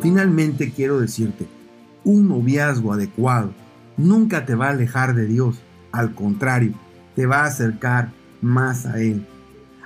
Finalmente quiero decirte, un noviazgo adecuado nunca te va a alejar de Dios, al contrario, te va a acercar más a Él.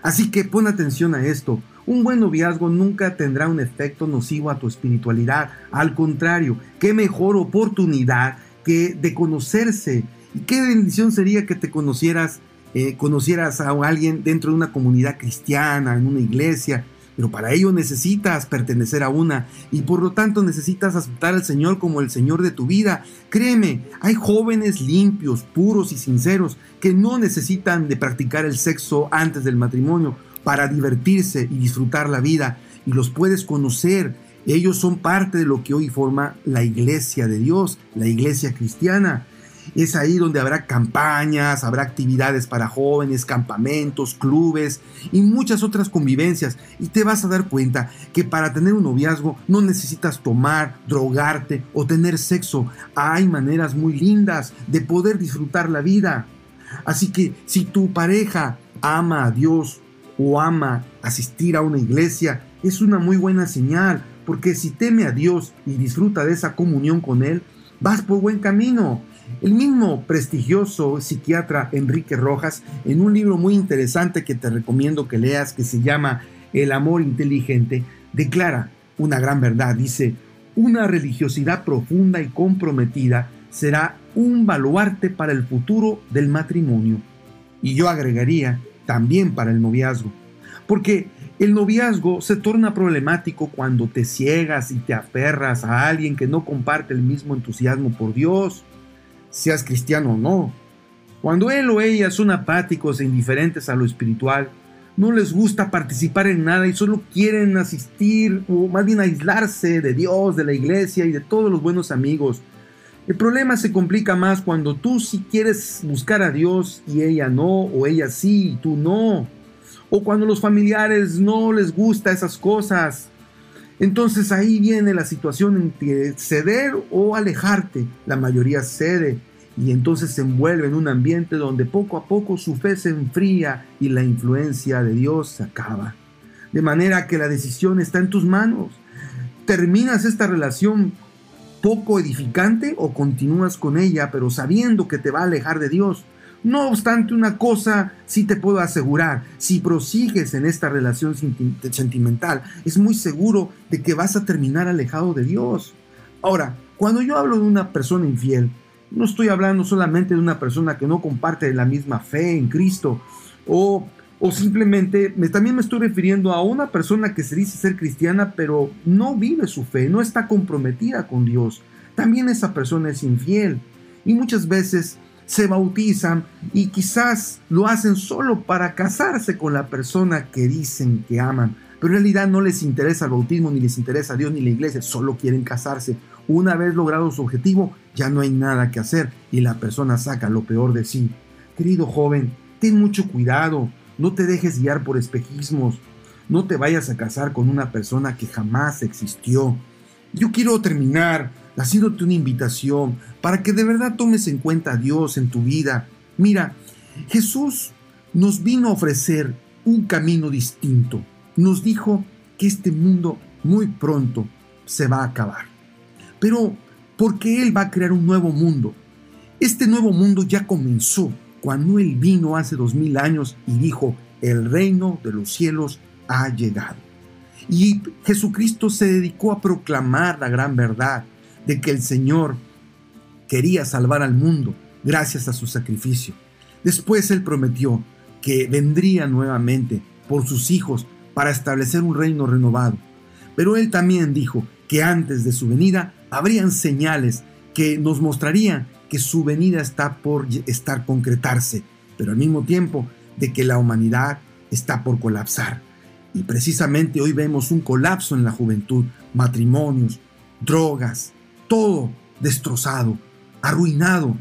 Así que pon atención a esto, un buen noviazgo nunca tendrá un efecto nocivo a tu espiritualidad, al contrario, qué mejor oportunidad que de conocerse. Y qué bendición sería que te conocieras, eh, conocieras a alguien dentro de una comunidad cristiana, en una iglesia, pero para ello necesitas pertenecer a una y por lo tanto necesitas aceptar al Señor como el Señor de tu vida. Créeme, hay jóvenes limpios, puros y sinceros que no necesitan de practicar el sexo antes del matrimonio para divertirse y disfrutar la vida y los puedes conocer. Ellos son parte de lo que hoy forma la iglesia de Dios, la iglesia cristiana. Es ahí donde habrá campañas, habrá actividades para jóvenes, campamentos, clubes y muchas otras convivencias. Y te vas a dar cuenta que para tener un noviazgo no necesitas tomar, drogarte o tener sexo. Hay maneras muy lindas de poder disfrutar la vida. Así que si tu pareja ama a Dios o ama asistir a una iglesia, es una muy buena señal, porque si teme a Dios y disfruta de esa comunión con Él, vas por buen camino. El mismo prestigioso psiquiatra Enrique Rojas, en un libro muy interesante que te recomiendo que leas, que se llama El amor inteligente, declara una gran verdad. Dice, una religiosidad profunda y comprometida será un baluarte para el futuro del matrimonio. Y yo agregaría, también para el noviazgo. Porque el noviazgo se torna problemático cuando te ciegas y te aferras a alguien que no comparte el mismo entusiasmo por Dios seas cristiano o no. Cuando él o ella son apáticos e indiferentes a lo espiritual, no les gusta participar en nada y solo quieren asistir o más bien aislarse de Dios, de la iglesia y de todos los buenos amigos. El problema se complica más cuando tú sí quieres buscar a Dios y ella no, o ella sí y tú no. O cuando los familiares no les gusta esas cosas. Entonces ahí viene la situación entre ceder o alejarte. La mayoría cede y entonces se envuelve en un ambiente donde poco a poco su fe se enfría y la influencia de Dios se acaba. De manera que la decisión está en tus manos. ¿Terminas esta relación poco edificante o continúas con ella pero sabiendo que te va a alejar de Dios? No obstante, una cosa sí te puedo asegurar, si prosigues en esta relación sentimental, es muy seguro de que vas a terminar alejado de Dios. Ahora, cuando yo hablo de una persona infiel, no estoy hablando solamente de una persona que no comparte la misma fe en Cristo o, o simplemente me, también me estoy refiriendo a una persona que se dice ser cristiana pero no vive su fe, no está comprometida con Dios. También esa persona es infiel y muchas veces se bautizan y quizás lo hacen solo para casarse con la persona que dicen que aman. Pero en realidad no les interesa el bautismo, ni les interesa a Dios ni la iglesia, solo quieren casarse. Una vez logrado su objetivo, ya no hay nada que hacer y la persona saca lo peor de sí. Querido joven, ten mucho cuidado, no te dejes guiar por espejismos, no te vayas a casar con una persona que jamás existió. Yo quiero terminar haciéndote una invitación para que de verdad tomes en cuenta a Dios en tu vida. Mira, Jesús nos vino a ofrecer un camino distinto. Nos dijo que este mundo muy pronto se va a acabar. Pero porque Él va a crear un nuevo mundo. Este nuevo mundo ya comenzó cuando Él vino hace dos mil años y dijo, el reino de los cielos ha llegado. Y Jesucristo se dedicó a proclamar la gran verdad de que el Señor quería salvar al mundo gracias a su sacrificio. Después Él prometió que vendría nuevamente por sus hijos para establecer un reino renovado. Pero Él también dijo que antes de su venida habrían señales que nos mostrarían que su venida está por estar concretarse, pero al mismo tiempo de que la humanidad está por colapsar. Y precisamente hoy vemos un colapso en la juventud, matrimonios, drogas, todo destrozado, arruinado.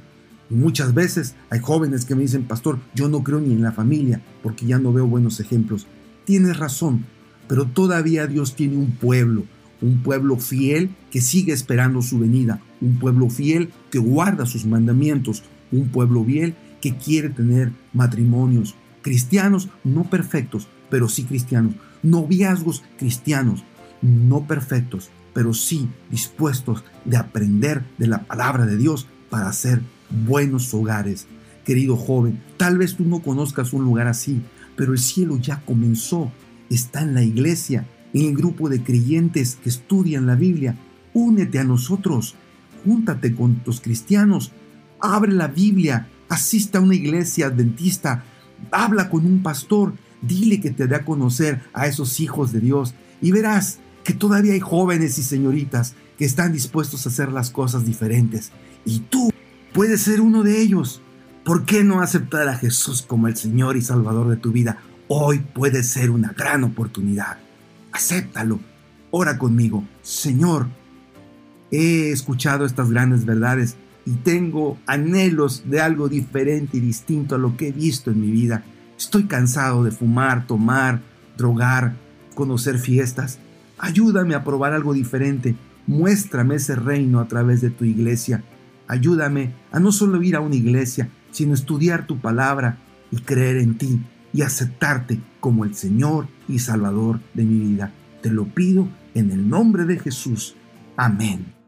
Y muchas veces hay jóvenes que me dicen, pastor, yo no creo ni en la familia porque ya no veo buenos ejemplos. Tienes razón, pero todavía Dios tiene un pueblo, un pueblo fiel que sigue esperando su venida, un pueblo fiel que guarda sus mandamientos, un pueblo fiel que quiere tener matrimonios cristianos, no perfectos, pero sí cristianos, noviazgos cristianos, no perfectos, pero sí dispuestos de aprender de la palabra de Dios para hacer buenos hogares. Querido joven, tal vez tú no conozcas un lugar así, pero el cielo ya comenzó. Está en la iglesia, el grupo de creyentes que estudian la Biblia. Únete a nosotros, júntate con tus cristianos, abre la Biblia, asiste a una iglesia adventista, habla con un pastor, dile que te dé a conocer a esos hijos de Dios y verás que todavía hay jóvenes y señoritas que están dispuestos a hacer las cosas diferentes. Y tú puedes ser uno de ellos. ¿Por qué no aceptar a Jesús como el Señor y Salvador de tu vida? Hoy puede ser una gran oportunidad. Acéptalo. Ora conmigo. Señor, he escuchado estas grandes verdades y tengo anhelos de algo diferente y distinto a lo que he visto en mi vida. Estoy cansado de fumar, tomar, drogar, conocer fiestas. Ayúdame a probar algo diferente. Muéstrame ese reino a través de tu iglesia. Ayúdame a no solo ir a una iglesia, sino estudiar tu palabra y creer en ti y aceptarte como el Señor y Salvador de mi vida. Te lo pido en el nombre de Jesús. Amén.